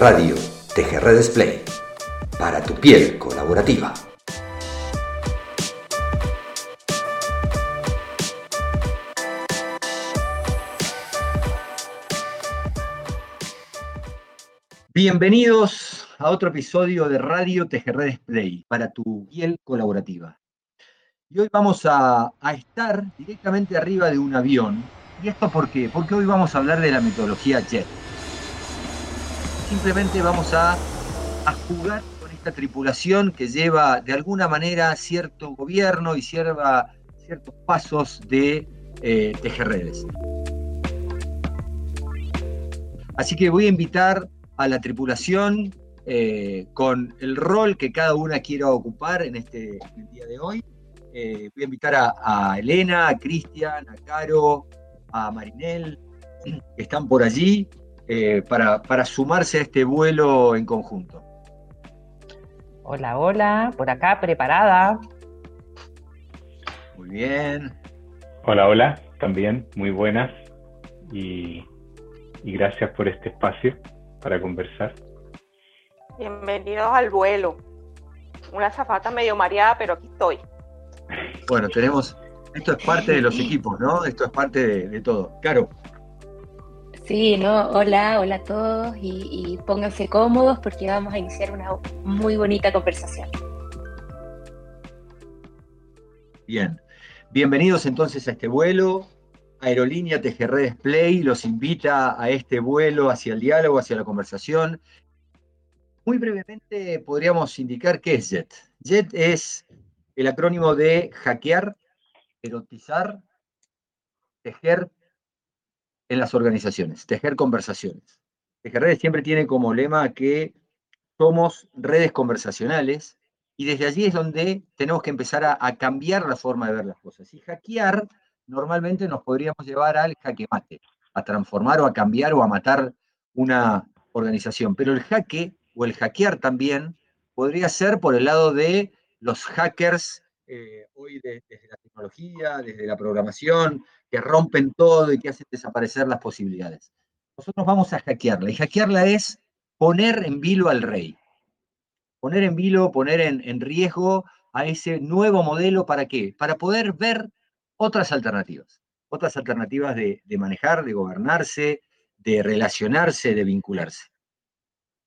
Radio TGR Display. Para tu piel colaborativa. Bienvenidos a otro episodio de Radio TGR Display para tu piel colaborativa. Y hoy vamos a, a, estar directamente arriba de un avión. ¿Y esto por qué? Porque hoy vamos a hablar de la metodología JET. Simplemente vamos a, jugar con esta tripulación que lleva de alguna manera cierto gobierno y cierva ciertos pasos de eh, TGRedes. Así que voy a invitar a la tripulación eh, con el rol que cada una quiera ocupar en este el día de hoy. Eh, voy a invitar a, a Elena, a Cristian, a Caro, a Marinel, que están por allí eh, para, para sumarse a este vuelo en conjunto. Hola, hola, por acá preparada. Muy bien. Hola, hola, también, muy buenas. Y, y gracias por este espacio para conversar. Bienvenidos al vuelo. Una zafata medio mareada, pero aquí estoy. Bueno, tenemos, esto es parte de los equipos, ¿no? Esto es parte de, de todo. Claro. Sí, no, hola, hola a todos y, pónganse cómodos porque vamos a iniciar una muy bonita conversación. Bien, bienvenidos entonces a este vuelo. Aerolínea TGR Display los invita a este vuelo hacia el diálogo, hacia la conversación. Muy brevemente podríamos indicar qué es JET. JET es el acrónimo de hackear, erotizar, tejer en las organizaciones, tejer conversaciones. TGR siempre tiene como lema que somos redes conversacionales y desde allí es donde tenemos que empezar a, a cambiar la forma de ver las cosas. Y hackear normalmente nos podríamos llevar al jaque mate, a transformar o a cambiar o a matar una organización. Pero el jaque o el hackear también podría ser por el lado de los hackers eh, hoy de, desde la tecnología, desde la programación, que rompen todo y que hacen desaparecer las posibilidades. Nosotros vamos a hackearla y hackearla es poner en vilo al rey. Poner en vilo, poner en, riesgo a ese nuevo modelo, ¿para qué? Para poder ver otras alternativas, otras alternativas de, de, manejar, de gobernarse, de relacionarse, de vincularse.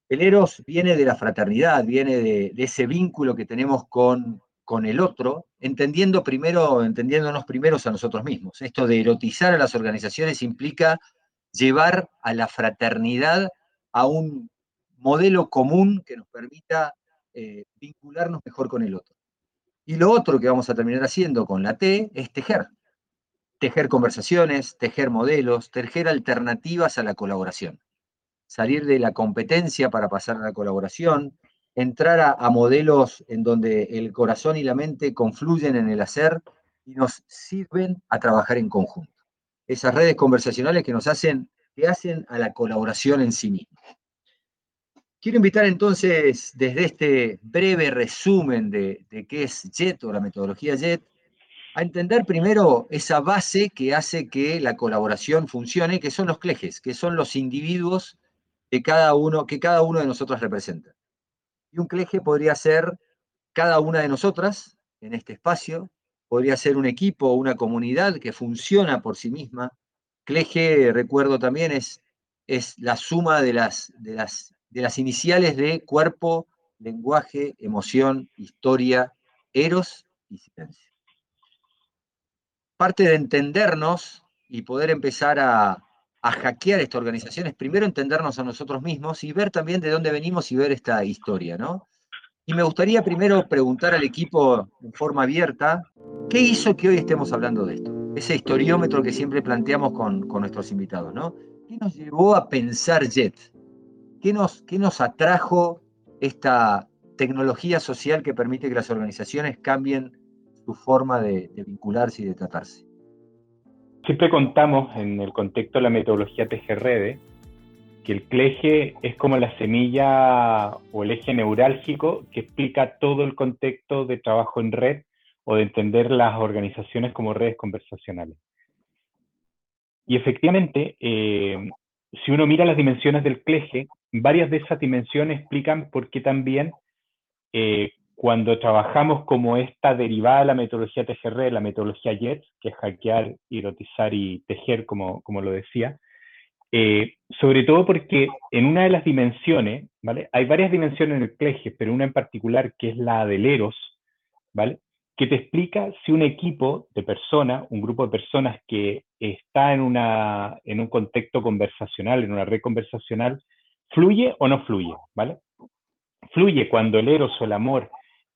El eros viene de la fraternidad, viene de ese vínculo que tenemos con, con, el otro, entendiendo primero, entendiéndonos primeros a nosotros mismos. Esto de erotizar a las organizaciones implica llevar a la fraternidad a un modelo común que nos permita eh, vincularnos mejor con el otro. Y lo otro que vamos a terminar haciendo con la T es tejer. Tejer conversaciones, tejer modelos, tejer alternativas a la colaboración. Salir de la competencia para pasar a la colaboración, entrar a, modelos en donde el corazón y la mente confluyen en el hacer y nos sirven a trabajar en conjunto. Esas redes conversacionales que nos hacen, que hacen a la colaboración en sí misma. Quiero invitar entonces, desde este breve resumen de, de, qué es JET o la metodología JET, a entender primero esa base que hace que la colaboración funcione, que son los clejes, que son los individuos que cada uno, que cada uno de nosotros representa. Y un cleje podría ser cada una de nosotras en este espacio, podría ser un equipo, una comunidad que funciona por sí misma. Cleje, recuerdo también, es, es la suma de las, de las de las iniciales de cuerpo, lenguaje, emoción, historia, eros y silencio. Parte de entendernos y poder empezar a, a hackear esta organización es primero entendernos a nosotros mismos y ver también de dónde venimos y ver esta historia, ¿no? Y me gustaría primero preguntar al equipo en forma abierta, ¿qué hizo que hoy estemos hablando de esto? Ese historiómetro que siempre planteamos con, con nuestros invitados, ¿no? ¿Qué nos llevó a pensar JET? ¿Qué nos, ¿Qué nos atrajo esta tecnología social que permite que las organizaciones cambien su forma de, de vincularse y de tratarse? Siempre contamos en el contexto de la metodología TGRD que el cleje es como la semilla o el eje neurálgico que explica todo el contexto de trabajo en red o de entender las organizaciones como redes conversacionales. Y efectivamente, eh, si uno mira las dimensiones del cleje, varias de esas dimensiones explican por qué también eh, cuando trabajamos como esta derivada de la metodología TGR, la metodología JET, que es hackear, erotizar y tejer, como, como lo decía, eh, sobre todo porque en una de las dimensiones, ¿vale? Hay varias dimensiones en el cleje, pero una en particular que es la del Eros, ¿vale? Que te explica si un equipo de personas, un grupo de personas que está en, una, en un contexto conversacional, en una red conversacional, fluye o no fluye, ¿vale? Fluye cuando el Eros o el amor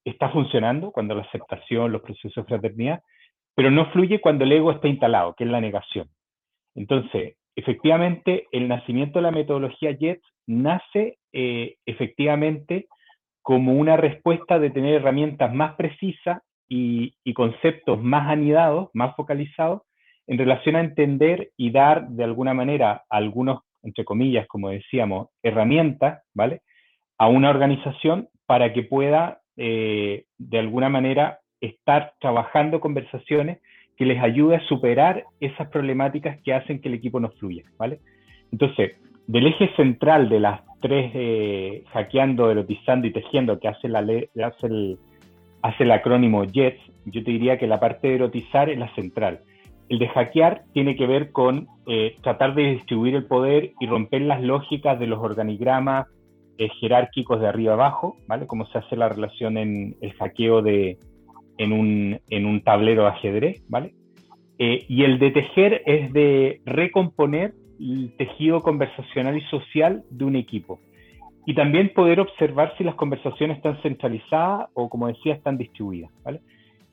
está funcionando, cuando la aceptación, los procesos de fraternidad, pero no fluye cuando el ego está instalado, que es la negación. Entonces, efectivamente, el nacimiento de la metodología JET nace eh, efectivamente como una respuesta de tener herramientas más precisas y, conceptos más anidados, más focalizados, en relación a entender y dar de alguna manera algunos, entre comillas, como decíamos, herramientas, ¿vale? A una organización para que pueda, eh, de alguna manera, estar trabajando conversaciones que les ayude a superar esas problemáticas que hacen que el equipo no fluya, ¿vale? Entonces, del eje central de las tres eh, hackeando, erotizando y tejiendo que hace, la hace, el, hace el acrónimo JETS, yo te diría que la parte de erotizar es la central. El de hackear tiene que ver con eh, tratar de distribuir el poder y romper las lógicas de los organigramas eh, jerárquicos de arriba abajo, ¿vale? Como se hace la relación en el hackeo de, en un, en un tablero de ajedrez, ¿vale? Eh, y el de tejer es de recomponer el tejido conversacional y social de un equipo. Y también poder observar si las conversaciones están centralizadas o, como decía, están distribuidas, ¿vale?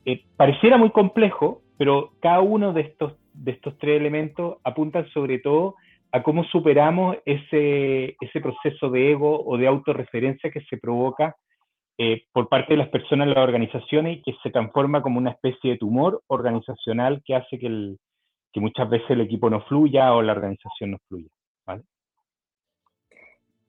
Eh, pareciera muy complejo, pero cada uno de estos, de estos tres elementos apuntan sobre todo a cómo superamos ese, ese proceso de ego o de autorreferencia que se provoca eh, por parte de las personas en las organizaciones y que se transforma como una especie de tumor organizacional que hace que, el, que muchas veces el equipo no fluya o la organización no fluya. ¿vale?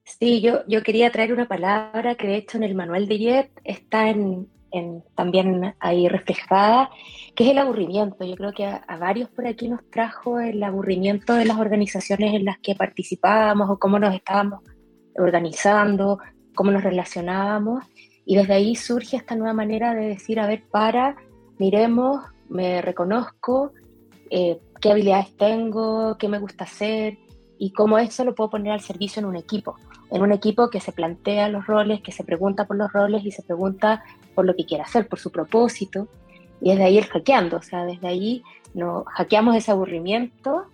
Sí, yo, yo quería traer una palabra que de hecho en el manual de JET está en, en, también ahí reflejada, que es el aburrimiento. Yo creo que a, a, varios por aquí nos trajo el aburrimiento de las organizaciones en las que participábamos o cómo nos estábamos organizando, cómo nos relacionábamos. Y desde ahí surge esta nueva manera de decir, a ver, para, miremos, me reconozco, eh, qué habilidades tengo, qué me gusta hacer y cómo eso lo puedo poner al servicio en un equipo. En un equipo que se plantea los roles, que se pregunta por los roles y se pregunta por lo que quiere hacer, por su propósito. Y desde ahí el hackeando, o sea, desde ahí nos hackeamos ese aburrimiento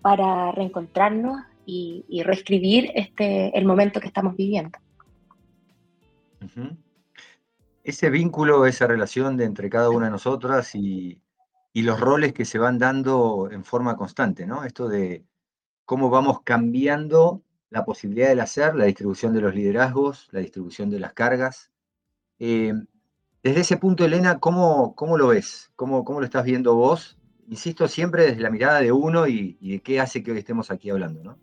para reencontrarnos y, y reescribir este, el momento que estamos viviendo. Ese vínculo, esa relación de entre cada una de nosotras y, los roles que se van dando en forma constante, ¿no? Esto de cómo vamos cambiando la posibilidad del hacer, la distribución de los liderazgos, la distribución de las cargas. Eh, desde ese punto, Elena, ¿cómo, cómo lo ves? ¿Cómo, ¿Cómo, lo estás viendo vos? Insisto, siempre desde la mirada de uno y, de qué hace que hoy estemos aquí hablando, ¿no?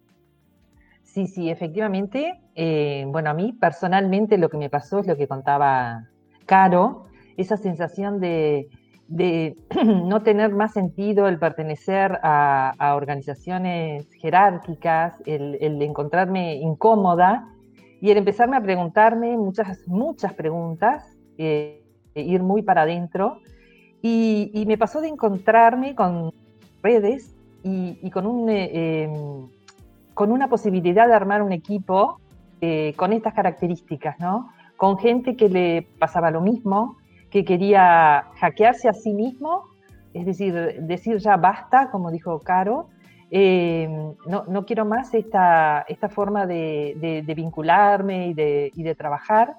Sí, sí, efectivamente. Eh, bueno, a mí personalmente lo que me pasó es lo que contaba caro, esa sensación de, no tener más sentido el pertenecer a, organizaciones jerárquicas, el, encontrarme incómoda y el empezarme a preguntarme muchas, muchas preguntas, eh, ir muy para adentro. Y, me pasó de encontrarme con redes y, con, un, eh, em, con una posibilidad de armar un equipo eh, con estas características, ¿no? con gente que le pasaba lo mismo, que quería hackearse a sí mismo, es decir, decir ya basta, como dijo Caro, eh, no, quiero más esta, esta forma de, vincularme y de, trabajar.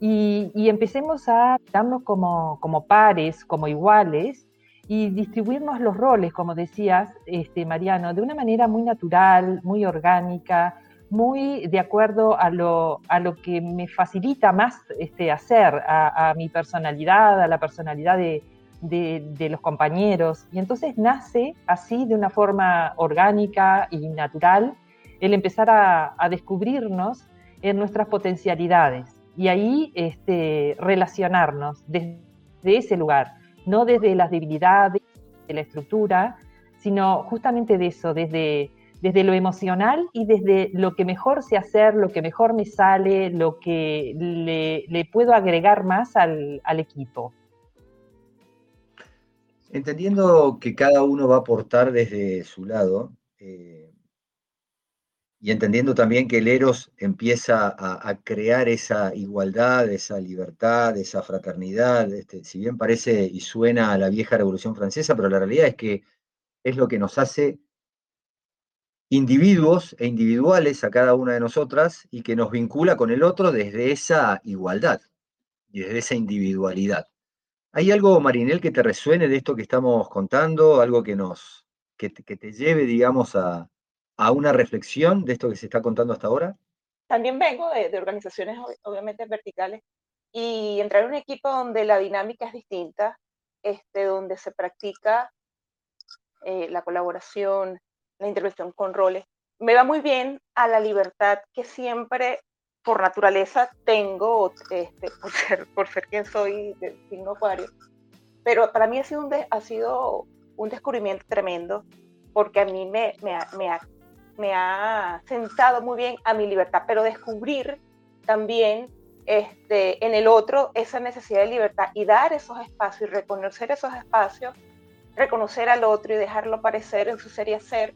Y, empecemos a darnos como, como, pares, como iguales, y distribuirnos los roles, como decías, este, Mariano, de una manera muy natural, muy orgánica, muy de acuerdo a lo, a lo que me facilita más este, hacer, a, mi personalidad, a la personalidad de, de, los compañeros. Y entonces nace así de una forma orgánica y natural el empezar a, a descubrirnos en nuestras potencialidades y ahí este, relacionarnos desde ese lugar, no desde las debilidades de la estructura, sino justamente de eso, desde desde lo emocional y desde lo que mejor sé hacer, lo que mejor me sale, lo que le, puedo agregar más al, equipo. Entendiendo que cada uno va a aportar desde su lado, eh, y entendiendo también que el Eros empieza a, crear esa igualdad, esa libertad, esa fraternidad, este, si bien parece y suena a la vieja Revolución Francesa, pero la realidad es que es lo que nos hace individuos e individuales a cada una de nosotras y que nos vincula con el otro desde esa igualdad y desde esa individualidad. ¿Hay algo, Marinel, que te resuene de esto que estamos contando? ¿Algo que nos que te lleve, digamos, a, a una reflexión de esto que se está contando hasta ahora? También vengo de, organizaciones obviamente verticales y entrar en un equipo donde la dinámica es distinta, este, donde se practica eh, la colaboración, la intervención con roles, me va muy bien a la libertad que siempre por naturaleza tengo, este, por, ser, por ser quien soy de signo acuario. Pero para mí ha sido un, ha sido un descubrimiento tremendo porque a mí me, me, me, ha me ha sentado muy bien a mi libertad, pero descubrir también este, en el otro esa necesidad de libertad y dar esos espacios y reconocer esos espacios, reconocer al otro y dejarlo aparecer en su serie ser,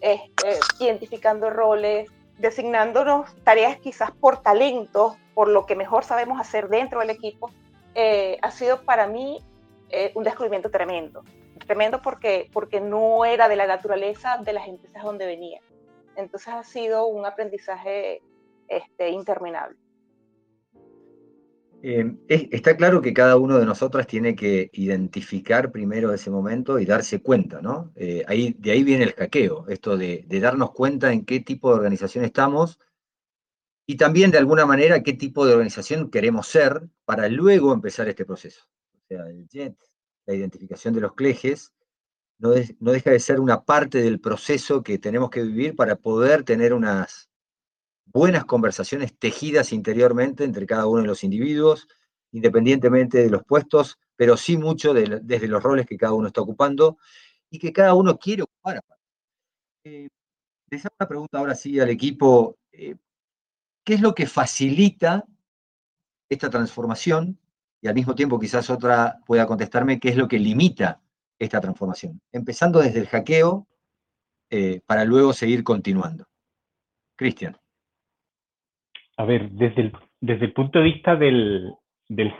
este, identificando roles, designándonos tareas quizás por talentos, por lo que mejor sabemos hacer dentro del equipo, eh, ha sido para mí eh, un descubrimiento tremendo. Tremendo porque, porque no era de la naturaleza de las empresas donde venía. Entonces ha sido un aprendizaje este, interminable. Eh, está claro que cada uno de nosotras tiene que identificar primero ese momento y darse cuenta, ¿no? Eh, de ahí viene el hackeo, esto de, darnos cuenta en qué tipo de organización estamos y también de alguna manera qué tipo de organización queremos ser para luego empezar este proceso. O sea, el JET, la identificación de los clejes, no, deja de ser una parte del proceso que tenemos que vivir para poder tener unas buenas conversaciones tejidas interiormente entre cada uno de los individuos, independientemente de los puestos, pero sí mucho desde los roles que cada uno está ocupando y que cada uno quiere ocupar. Eh, les hago una pregunta ahora sí al equipo. Eh, ¿Qué es lo que facilita esta transformación? Y al mismo tiempo quizás otra pueda contestarme qué es lo que limita esta transformación, empezando desde el hackeo eh, para luego seguir continuando. Cristian. A ver, desde el, desde el punto de vista del,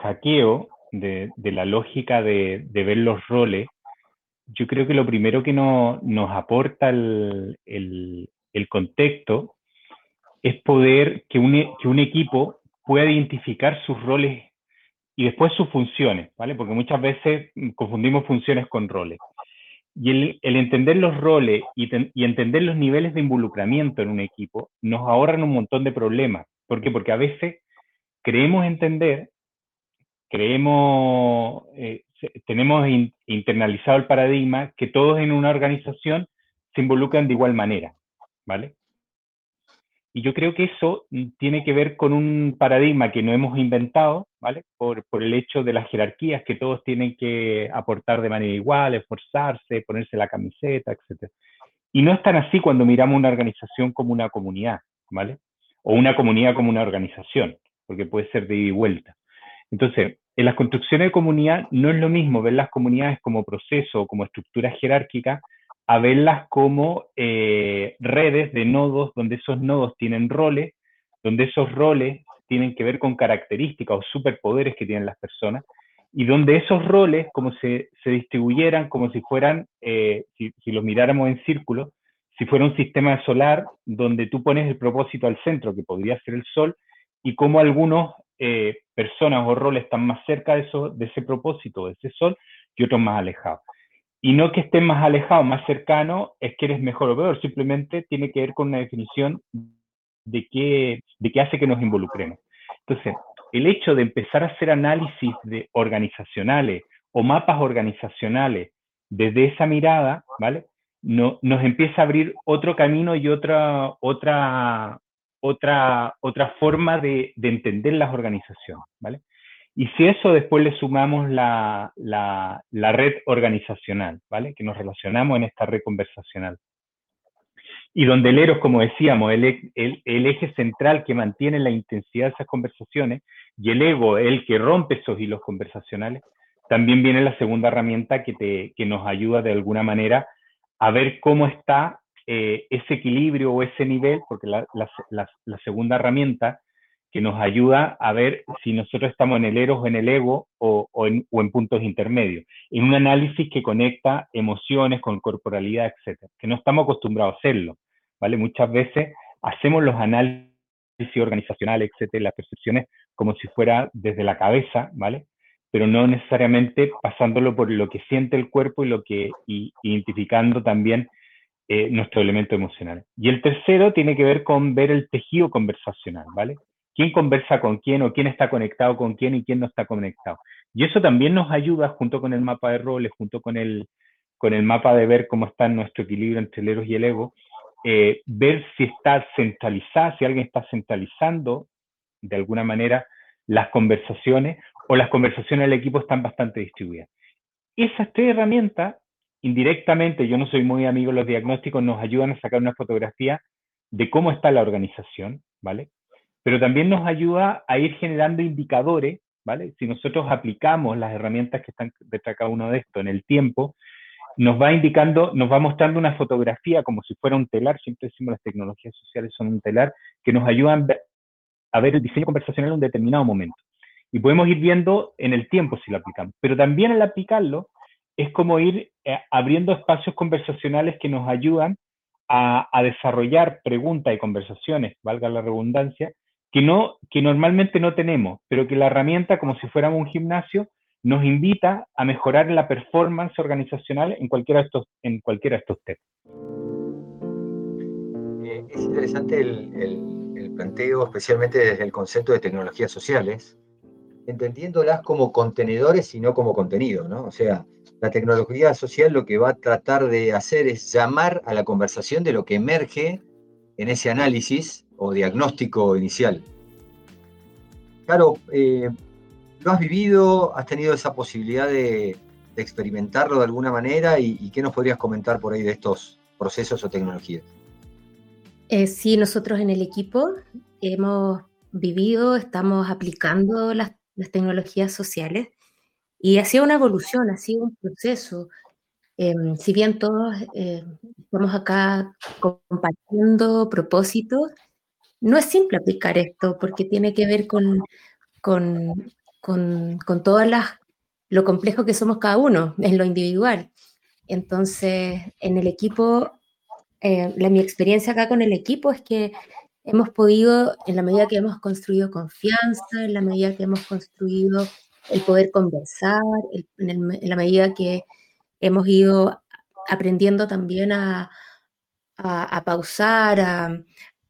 hackeo, de, la lógica de, ver los roles, yo creo que lo primero que nos aporta el, contexto es poder que un, que un equipo pueda identificar sus roles y después sus funciones, ¿vale? Porque muchas veces confundimos funciones con roles. Y el, entender los roles y, entender los niveles de involucramiento en un equipo nos ahorran un montón de problemas. ¿Por qué? Porque a veces creemos entender, creemos, eh, tenemos internalizado el paradigma que todos en una organización se involucran de igual manera, ¿vale? Y yo creo que eso tiene que ver con un paradigma que no hemos inventado, ¿vale? Por, por, el hecho de las jerarquías, que todos tienen que aportar de manera igual, esforzarse, ponerse la camiseta, etc. Y no es tan así cuando miramos una organización como una comunidad, ¿vale? O una comunidad como una organización, porque puede ser de ida y vuelta. Entonces, en las construcciones de comunidad no es lo mismo ver las comunidades como proceso o como estructura jerárquica a verlas como eh, redes de nodos donde esos nodos tienen roles, donde esos roles tienen que ver con características o superpoderes que tienen las personas, y donde esos roles, como se, se distribuyeran como si fueran, eh, si, si, los miráramos en círculo, si fuera un sistema solar donde tú pones el propósito al centro, que podría ser el sol, y como algunos eh, personas o roles están más cerca de, ese propósito, de ese sol, y otros más alejados. Y no que estén más alejados, más cercanos, es que eres mejor o peor, simplemente tiene que ver con una definición de qué, de qué hace que nos involucremos. Entonces, el hecho de empezar a hacer análisis de organizacionales o mapas organizacionales desde esa mirada, ¿vale? No, nos empieza a abrir otro camino y otra, otra, otra, otra forma de, de entender las organizaciones, ¿vale? Y si eso después le sumamos la, la, red organizacional, ¿vale? Que nos relacionamos en esta red conversacional. y donde el Eros, como decíamos, el, el, el, eje central que mantiene la intensidad de esas conversaciones y el ego, el que rompe esos hilos conversacionales, también viene la segunda herramienta que, te, que nos ayuda de alguna manera a ver cómo está eh, ese equilibrio o ese nivel, porque la, segunda herramienta que nos ayuda a ver si nosotros estamos en el eros o en el ego o, en, o en puntos intermedios, en un análisis que conecta emociones con corporalidad, etcétera, que no estamos acostumbrados a hacerlo, ¿vale? Muchas veces hacemos los análisis organizacionales, etcétera, las percepciones como si fuera desde la cabeza, ¿vale? Pero no necesariamente pasándolo por lo que siente el cuerpo y lo que y, identificando también eh, nuestro elemento emocional. Y el tercero tiene que ver con ver el tejido conversacional, ¿vale? quién conversa con quién o quién está conectado con quién y quién no está conectado. Y eso también nos ayuda, junto con el mapa de roles, junto con el, con el mapa de ver cómo está nuestro equilibrio entre el eros y el ego, eh, ver si está centralizada, si alguien está centralizando de alguna manera las conversaciones o las conversaciones del equipo están bastante distribuidas. Esas tres herramientas, indirectamente, yo no soy muy amigo de los diagnósticos, nos ayudan a sacar una fotografía de cómo está la organización, ¿vale? pero también nos ayuda a ir generando indicadores, ¿vale? Si nosotros aplicamos las herramientas que están detrás de cada uno de estos en el tiempo, nos va indicando, nos va mostrando una fotografía como si fuera un telar, siempre decimos las tecnologías sociales son un telar, que nos ayudan a ver el diseño conversacional en un determinado momento. Y podemos ir viendo en el tiempo si lo aplicamos, pero también al aplicarlo es como ir eh, abriendo espacios conversacionales que nos ayudan a, desarrollar preguntas y conversaciones, valga la redundancia, que, no, que normalmente no tenemos, pero que la herramienta, como si fuéramos un gimnasio, nos invita a mejorar la performance organizacional en cualquiera de estos, en cualquiera de estos temas. Eh, es interesante el, planteo, especialmente desde el concepto de tecnologías sociales, entendiéndolas como contenedores y no como contenido, ¿no? O sea, la tecnología social lo que va a tratar de hacer es llamar a la conversación de lo que emerge en ese análisis o diagnóstico inicial. Claro, eh, ¿lo has vivido? ¿Has tenido esa posibilidad de, experimentarlo de alguna manera? ¿Y, ¿Y, qué nos podrías comentar por ahí de estos procesos o tecnologías? Eh, sí, nosotros en el equipo hemos vivido, estamos aplicando las, las tecnologías sociales y ha sido una evolución, ha sido un proceso. Eh, si bien todos eh, estamos acá compartiendo propósitos, no es simple aplicar esto porque tiene que ver con, con, con, con todas las, lo complejo que somos cada uno en lo individual. Entonces, en el equipo, eh, la, mi experiencia acá con el equipo es que hemos podido, en la medida que hemos construido confianza, en la medida que hemos construido el poder conversar, en, la medida que hemos ido aprendiendo también a, pausar,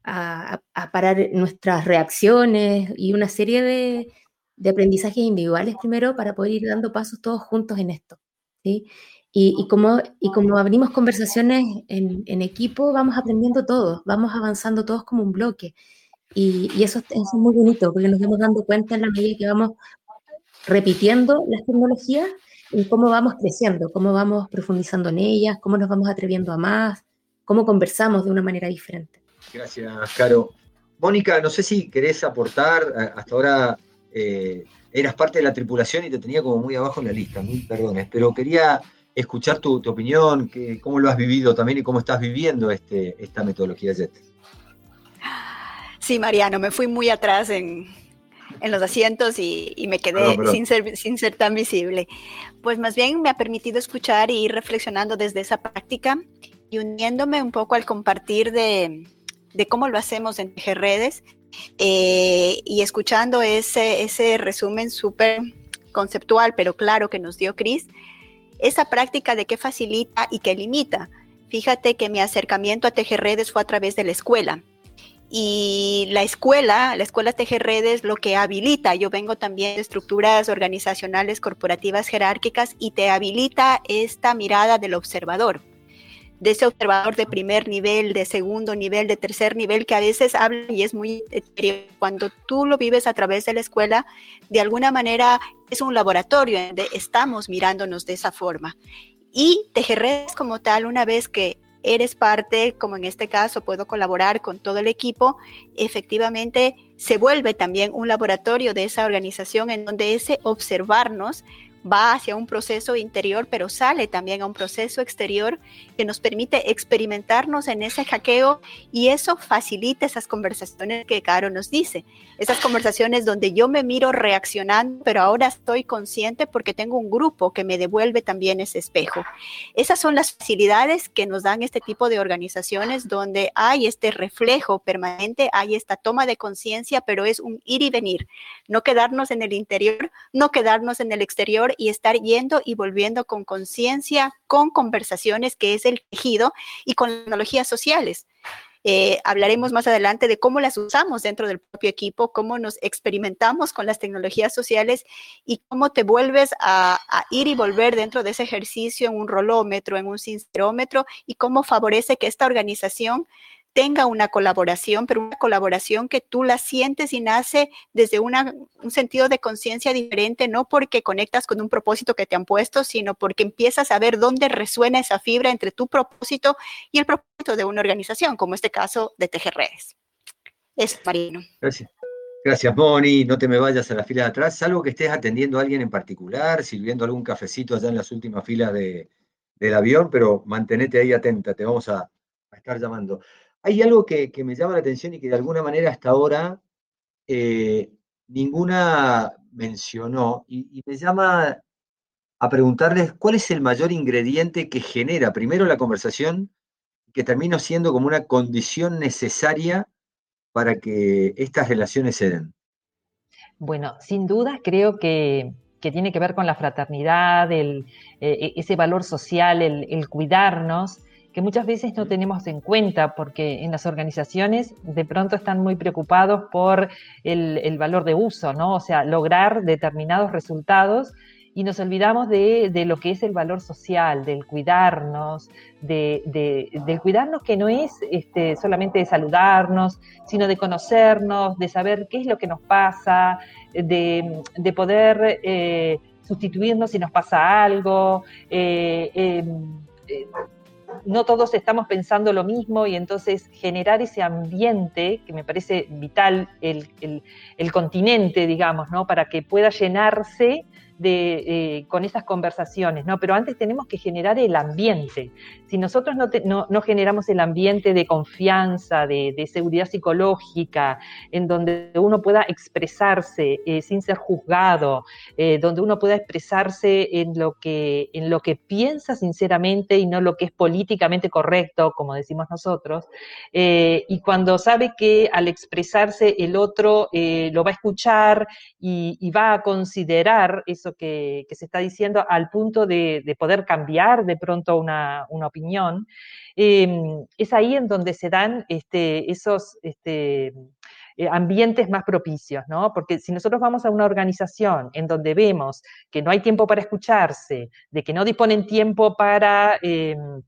a, parar nuestras reacciones y una serie de, de, aprendizajes individuales primero para poder ir dando pasos todos juntos en esto. ¿sí? Y, y, como, y como abrimos conversaciones en, en, equipo, vamos aprendiendo todos, vamos avanzando todos como un bloque. Y, y eso, eso, es muy bonito, porque nos vamos dando cuenta en la medida que vamos repitiendo las tecnologías y cómo vamos creciendo, cómo vamos profundizando en ellas, cómo nos vamos atreviendo a más, cómo conversamos de una manera diferente. Gracias, Caro. Mónica, no sé si querés aportar, hasta ahora eh, eras parte de la tripulación y te tenía como muy abajo en la lista, mil perdones, pero quería escuchar tu, tu opinión, que, cómo lo has vivido también y cómo estás viviendo este, esta metodología JET. Sí, Mariano, me fui muy atrás en, en los asientos y, y me quedé perdón, perdón. Sin, ser, sin ser tan visible. Pues más bien me ha permitido escuchar y ir reflexionando desde esa práctica y uniéndome un poco al compartir de, de cómo lo hacemos en redes eh, y escuchando ese, ese resumen súper conceptual, pero claro que nos dio Cris, esa práctica de qué facilita y qué limita. Fíjate que mi acercamiento a tejer redes fue a través de la escuela. Y la escuela, la escuela tejer redes, lo que habilita, yo vengo también de estructuras organizacionales corporativas jerárquicas y te habilita esta mirada del observador de ese observador de primer nivel, de segundo nivel, de tercer nivel, que a veces hablan y es muy cuando tú lo vives a través de la escuela, de alguna manera es un laboratorio donde estamos mirándonos de esa forma. Y Tejerredes como tal, una vez que eres parte, como en este caso puedo colaborar con todo el equipo, efectivamente se vuelve también un laboratorio de esa organización en donde ese observarnos va hacia un proceso interior, pero sale también a un proceso exterior que nos permite experimentarnos en ese hackeo y eso facilita esas conversaciones que Caro nos dice. Esas conversaciones donde yo me miro reaccionando, pero ahora estoy consciente porque tengo un grupo que me devuelve también ese espejo. Esas son las facilidades que nos dan este tipo de organizaciones donde hay este reflejo permanente, hay esta toma de conciencia, pero es un ir y venir, no quedarnos en el interior, no quedarnos en el exterior y estar yendo y volviendo con conciencia, con conversaciones, que es el tejido, y con tecnologías sociales. Eh, hablaremos más adelante de cómo las usamos dentro del propio equipo, cómo nos experimentamos con las tecnologías sociales y cómo te vuelves a, a, ir y volver dentro de ese ejercicio en un rolómetro, en un sincerómetro y cómo favorece que esta organización tenga una colaboración, pero una colaboración que tú la sientes y nace desde un sentido de conciencia diferente, no porque conectas con un propósito que te han puesto, sino porque empiezas a ver dónde resuena esa fibra entre tu propósito y el propósito de una organización, como este caso de Tejer Redes. Eso, Marino. Gracias. Gracias, Moni. No te me vayas a la fila de atrás, salvo que estés atendiendo a alguien en particular, sirviendo algún cafecito allá en las últimas filas de, del avión, pero mantenete ahí atenta, te vamos a estar llamando. Hay algo que, me llama la atención y que de alguna manera hasta ahora eh, ninguna mencionó y, me llama a preguntarles cuál es el mayor ingrediente que genera primero la conversación que termina siendo como una condición necesaria para que estas relaciones se den. Bueno, sin duda creo que, tiene que ver con la fraternidad, el, eh, ese valor social, el cuidarnos que muchas veces no tenemos en cuenta porque en las organizaciones de pronto están muy preocupados por el, valor de uso, ¿no? O sea, lograr determinados resultados y nos olvidamos de, lo que es el valor social, del cuidarnos, de, del cuidarnos que no es este, solamente de saludarnos, sino de conocernos, de saber qué es lo que nos pasa, de, poder eh, sustituirnos si nos pasa algo. Eh, em, eh, no todos estamos pensando lo mismo y entonces generar ese ambiente que me parece vital, el, el continente, digamos, ¿no? para que pueda llenarse de, eh, con esas conversaciones, ¿no? Pero antes tenemos que generar el ambiente. Si nosotros no, no, generamos el ambiente de confianza, de, seguridad psicológica, en donde uno pueda expresarse eh, sin ser juzgado, eh, donde uno pueda expresarse en lo, que, en lo que piensa sinceramente y no lo que es políticamente correcto, como decimos nosotros, y cuando sabe que al expresarse el otro lo va a escuchar y va a considerar eso que, se está diciendo al punto de, poder cambiar de pronto una, opinión, em, es ahí en donde se dan este, esos este, eh, ambientes más propicios, ¿no? Porque si nosotros vamos a una organización en donde vemos que no hay tiempo para escucharse, de que no disponen tiempo para em,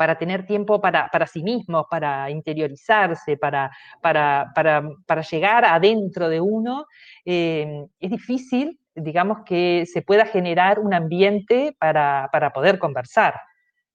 para tener tiempo para, sí mismos, para interiorizarse, para, para, llegar adentro de uno, em, es difícil digamos, que se pueda generar un ambiente para, poder conversar.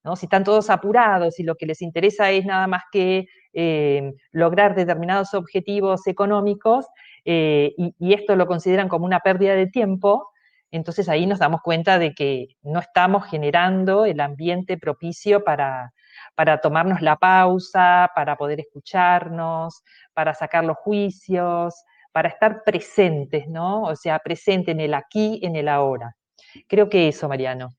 ¿no? Si están todos apurados y lo que les interesa es nada más que eh, lograr determinados objetivos económicos eh, y, esto lo consideran como una pérdida de tiempo, entonces ahí nos damos cuenta de que no estamos generando el ambiente propicio para, para tomarnos la pausa, para poder escucharnos, para sacar los juicios, para estar presentes, ¿no? O sea, presente en el aquí, en el ahora. Creo que eso, Mariano.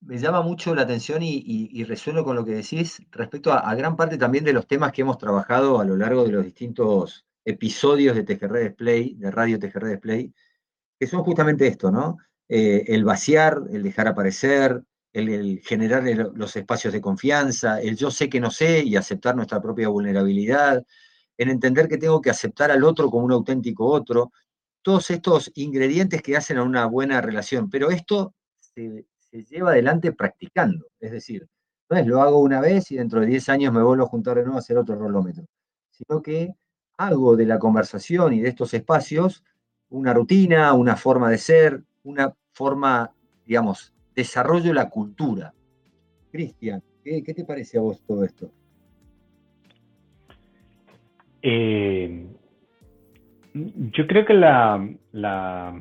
Me llama mucho la atención y, resueno con lo que decís respecto a, gran parte también de los temas que hemos trabajado a lo largo de los distintos episodios de TGR Display, de Radio TGR Display, que son justamente esto, ¿no? Eh, el vaciar, el dejar aparecer, el, generar los espacios de confianza, el yo sé que no sé y aceptar nuestra propia vulnerabilidad, en entender que tengo que aceptar al otro como un auténtico otro, todos estos ingredientes que hacen a una buena relación, pero esto se, lleva adelante practicando, es decir, no es lo hago una vez y dentro de 10 años me vuelvo a juntar de nuevo a hacer otro rolómetro, sino que hago de la conversación y de estos espacios una rutina, una forma de ser, una forma, digamos, desarrollo la cultura. Cristian, ¿Qué, te parece a vos todo esto? Eh, yo creo que la, la,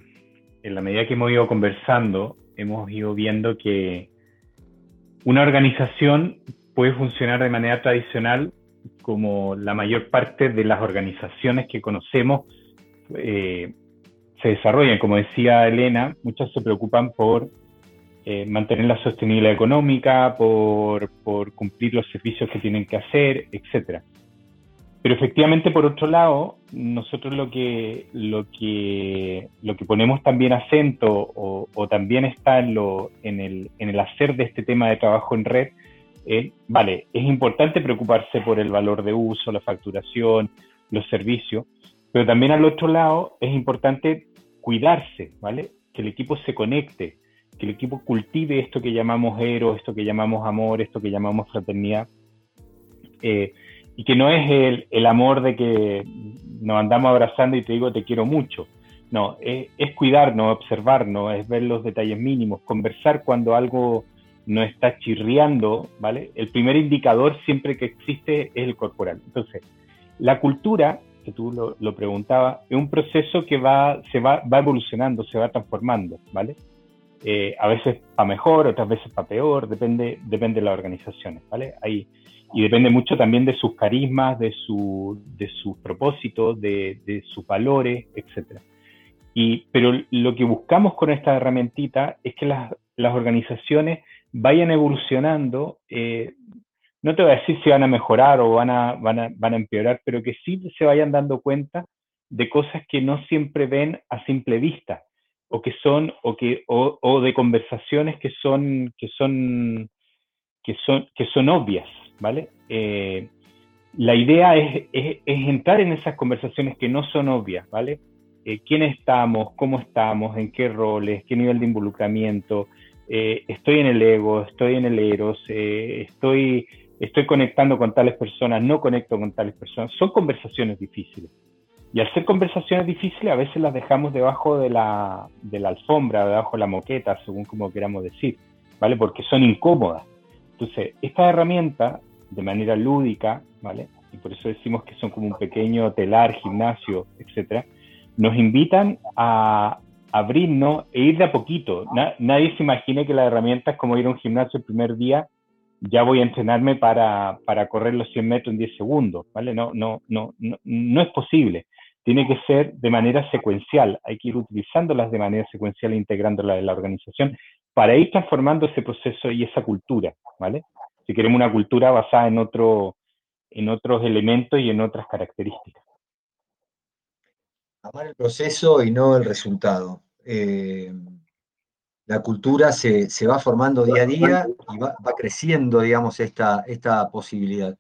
en la medida que hemos ido conversando, hemos ido viendo que una organización puede funcionar de manera tradicional como la mayor parte de las organizaciones que conocemos eh, se desarrollan. Como decía Elena, muchas se preocupan por eh, mantener la sostenibilidad económica, por, por, cumplir los servicios que tienen que hacer, etc. Pero efectivamente, por otro lado, nosotros lo que, lo que, lo que ponemos también acento o, también está en, lo, en, el, en el hacer de este tema de trabajo en red, eh, vale, es importante preocuparse por el valor de uso, la facturación, los servicios, pero también al otro lado es importante cuidarse, ¿vale? Que el equipo se conecte, que el equipo cultive esto que llamamos héroe, esto que llamamos amor, esto que llamamos fraternidad. Eh, y que no es el, el, amor de que nos andamos abrazando y te digo te quiero mucho. No, es, es cuidarnos, observarnos, es ver los detalles mínimos, conversar cuando algo no está chirriando, ¿vale? El primer indicador siempre que existe es el corporal. Entonces, la cultura, que tú lo, lo preguntabas, es un proceso que va, se va, va evolucionando, se va transformando, ¿vale? Eh, a veces para mejor, otras veces para peor, depende, depende de las organizaciones, ¿vale? Ahí, y depende mucho también de sus carismas, de, su, de sus propósitos, de, de sus valores, etc. Y, pero lo que buscamos con esta herramientita es que las, las organizaciones vayan evolucionando, eh, no te voy a decir si van a mejorar o van a, van, a, van a empeorar, pero que sí se vayan dando cuenta de cosas que no siempre ven a simple vista o que son o que o, o de conversaciones que son que son que son que son obvias vale eh, la idea es, es, es, entrar en esas conversaciones que no son obvias vale eh, quién estamos cómo estamos en qué roles qué nivel de involucramiento eh, estoy en el ego, estoy en el eros, estoy, estoy conectando con tales personas, no conecto con tales personas. Son conversaciones difíciles. Y al ser conversaciones difíciles, a veces las dejamos debajo de la, de la alfombra, debajo de la moqueta, según como queramos decir, ¿vale? Porque son incómodas. Entonces, esta herramienta, de manera lúdica, ¿vale? Y por eso decimos que son como un pequeño telar, gimnasio, etcétera, nos invitan a, abrirnos e ir de a poquito. nadie se imagine que la herramienta es como ir a un gimnasio el primer día, ya voy a entrenarme para, para correr los 100 metros en 10 segundos, ¿vale? No, no, no, no, no es posible. Tiene que ser de manera secuencial. Hay que ir utilizándolas de manera secuencial e integrándolas en la organización para ir transformando ese proceso y esa cultura, ¿vale? Si queremos una cultura basada en, otro, en otros elementos y en otras características. Amar el proceso y no el resultado. Eh, la cultura se, va formando día a día y va, creciendo, digamos, esta, esta posibilidad.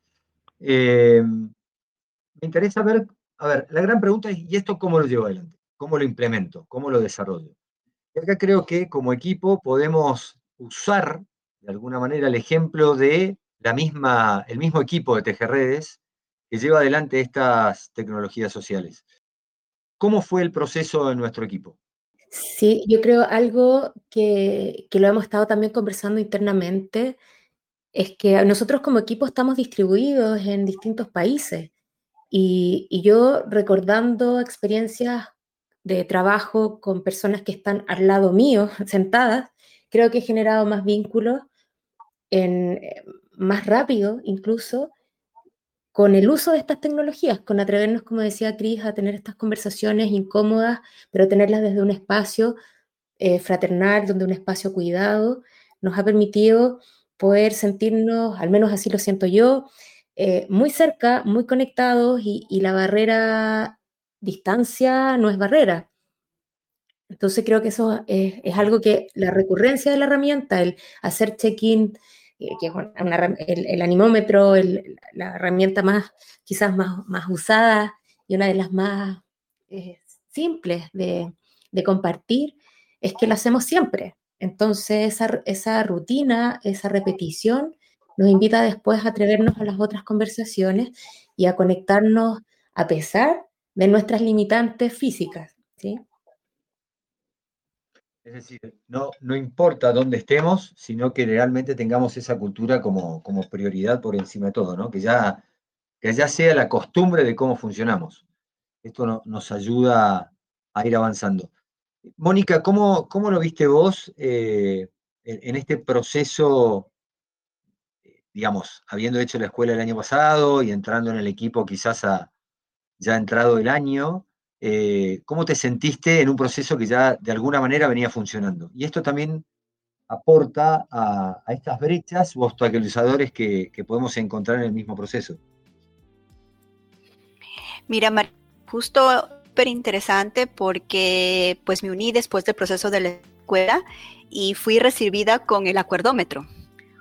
Eh, me interesa ver, a ver, la gran pregunta es, ¿y esto cómo lo llevo adelante? ¿Cómo lo implemento? ¿Cómo lo desarrollo? Y acá creo que como equipo podemos usar de alguna manera el ejemplo de la misma, el mismo equipo de Tejerredes que lleva adelante estas tecnologías sociales. ¿Cómo fue el proceso de nuestro equipo? Sí, yo creo algo que, que lo hemos estado también conversando internamente es que nosotros como equipo estamos distribuidos en distintos países y, y, yo recordando experiencias de trabajo con personas que están al lado mío, sentadas, creo que he generado más vínculos en, eh, más rápido incluso con el uso de estas tecnologías, con atrevernos, como decía Cris, a tener estas conversaciones incómodas, pero tenerlas desde un espacio eh, fraternal, donde un espacio cuidado, nos ha permitido poder sentirnos, al menos así lo siento yo, eh, muy cerca, muy conectados y, la barrera distancia no es barrera. Entonces creo que eso es, es algo que la recurrencia de la herramienta, el hacer check-in eh, que es el, animómetro, la herramienta más, quizás más, más usada y una de las más eh, simples de, de, compartir, es que lo hacemos siempre. Entonces, esa, esa rutina, esa repetición, nos invita después a atrevernos a las otras conversaciones y a conectarnos a pesar de nuestras limitantes físicas. ¿sí? Es decir, no, no importa dónde estemos, sino que realmente tengamos esa cultura como, como prioridad por encima de todo, ¿no? Que ya, que ya sea la costumbre de cómo funcionamos. Esto nos ayuda a ir avanzando. Mónica, ¿cómo, cómo lo viste vos eh, en, este proceso, digamos, habiendo hecho la escuela el año pasado y entrando en el equipo quizás a, ya entrado el año? Eh, ¿cómo te sentiste en un proceso que ya de alguna manera venía funcionando? Y esto también aporta a, estas brechas o obstaculizadores que, podemos encontrar en el mismo proceso. Mira, Mar, justo súper interesante porque pues me uní después del proceso de la escuela y fui recibida con el acuerdómetro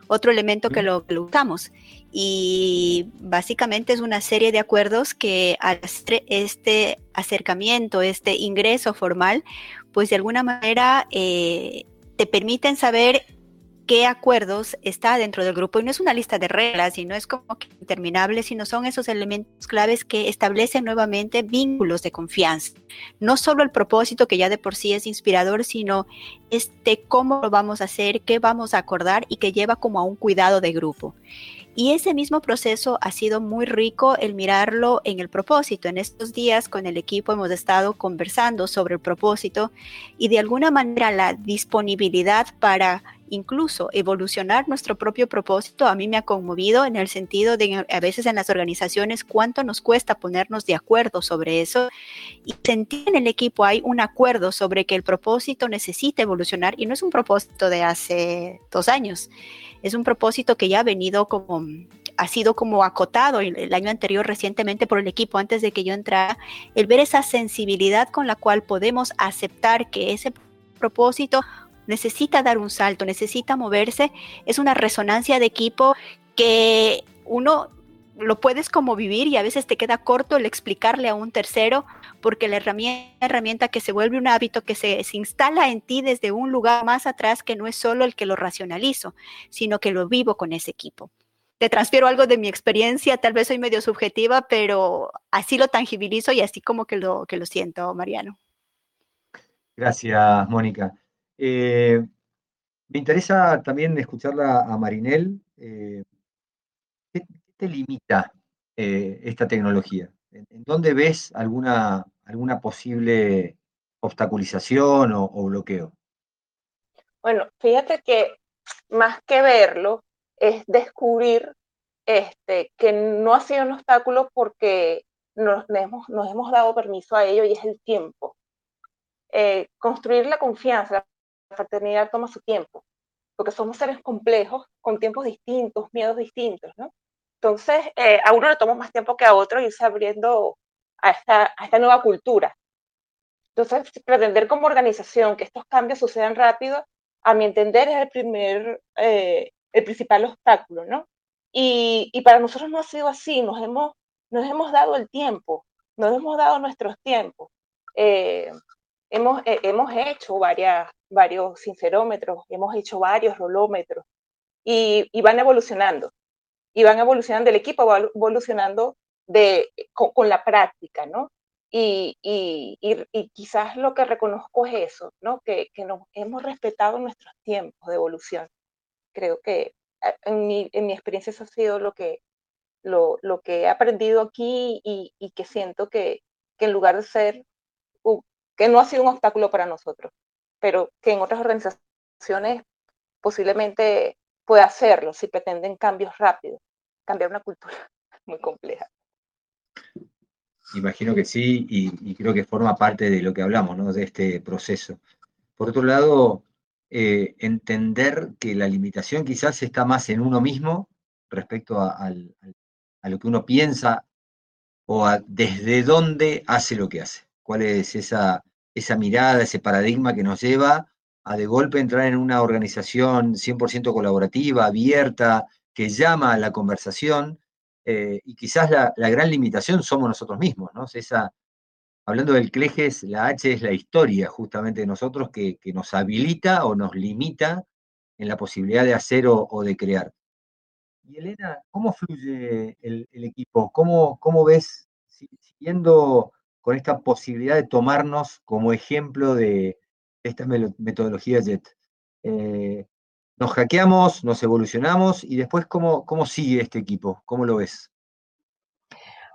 otro elemento que lo, que usamos. Y básicamente es una serie de acuerdos que al este acercamiento, este ingreso formal, pues de alguna manera eh, te permiten saber qué acuerdos está dentro del grupo. Y no es una lista de reglas y no es como que interminable, sino son esos elementos claves que establecen nuevamente vínculos de confianza. No solo el propósito, que ya de por sí es inspirador, sino este cómo lo vamos a hacer, qué vamos a acordar y que lleva como a un cuidado de grupo. Y ese mismo proceso ha sido muy rico el mirarlo en el propósito. En estos días con el equipo hemos estado conversando sobre el propósito y de alguna manera la disponibilidad para incluso evolucionar nuestro propio propósito a mí me ha conmovido en el sentido de a veces en las organizaciones cuánto nos cuesta ponernos de acuerdo sobre eso. Y sentir en el equipo hay un acuerdo sobre que el propósito necesita evolucionar y no es un propósito de hace dos años, es un propósito que ya ha venido como ha sido como acotado el, año anterior recientemente por el equipo antes de que yo entrara, el ver esa sensibilidad con la cual podemos aceptar que ese propósito necesita dar un salto, necesita moverse, es una resonancia de equipo que uno lo puedes como vivir y a veces te queda corto el explicarle a un tercero porque la herramienta, que se vuelve un hábito que se, se, instala en ti desde un lugar más atrás que no es solo el que lo racionalizo, sino que lo vivo con ese equipo. Te transfiero algo de mi experiencia, tal vez soy medio subjetiva, pero así lo tangibilizo y así como que lo, que lo siento, Mariano. Gracias, Mónica. Eh, me interesa también escucharla a Marinel. Eh, ¿qué, te limita eh, esta tecnología? ¿En, dónde ves alguna, alguna posible obstaculización o, bloqueo? Bueno, fíjate que más que verlo, es descubrir este, que no ha sido un obstáculo porque nos hemos, nos hemos dado permiso a ello y es el tiempo. construir la confianza, fraternidad toma su tiempo, porque somos seres complejos con tiempos distintos, miedos distintos, ¿no? Entonces, eh, a uno le toma más tiempo que a otro irse abriendo a esta, a esta nueva cultura. Entonces, pretender como organización que estos cambios sucedan rápido, a mi entender, es el primer, eh, el principal obstáculo, ¿no? Y, para nosotros no ha sido así, nos hemos, nos hemos dado el tiempo, nos hemos dado nuestros tiempos. Eh, hemos, hemos hecho varias, varios sincerómetros, hemos hecho varios rolómetros y, van evolucionando. Y van evolucionando, el equipo va evolucionando de, con, la práctica, ¿no? Y, y, quizás lo que reconozco es eso, ¿no? Que, que, nos hemos respetado nuestros tiempos de evolución. Creo que eh, en mi, en mi experiencia eso ha sido lo que, lo, lo que he aprendido aquí y, que siento que, que, en lugar de ser, que no ha sido un obstáculo para nosotros, pero que en otras organizaciones posiblemente pueda hacerlo si pretenden cambios rápidos, cambiar una cultura muy compleja. Imagino que sí, y, creo que forma parte de lo que hablamos, ¿no? De este proceso. Por otro lado, eh, entender que la limitación quizás está más en uno mismo respecto a, a lo que uno piensa o a desde dónde hace lo que hace. ¿Cuál es esa esa mirada, ese paradigma que nos lleva a de golpe entrar en una organización 100% colaborativa, abierta, que llama a la conversación, eh, y quizás la, gran limitación somos nosotros mismos, ¿no? Esa, hablando del CLEGES, la H es la historia justamente de nosotros que, nos habilita o nos limita en la posibilidad de hacer o, de crear. Y Elena, ¿cómo fluye el, equipo? ¿Cómo, ¿Cómo, ves, siguiendo con esta posibilidad de tomarnos como ejemplo de, esta metodología JET. Eh, nos hackeamos, nos evolucionamos y después, ¿cómo, cómo sigue este equipo? ¿Cómo lo ves?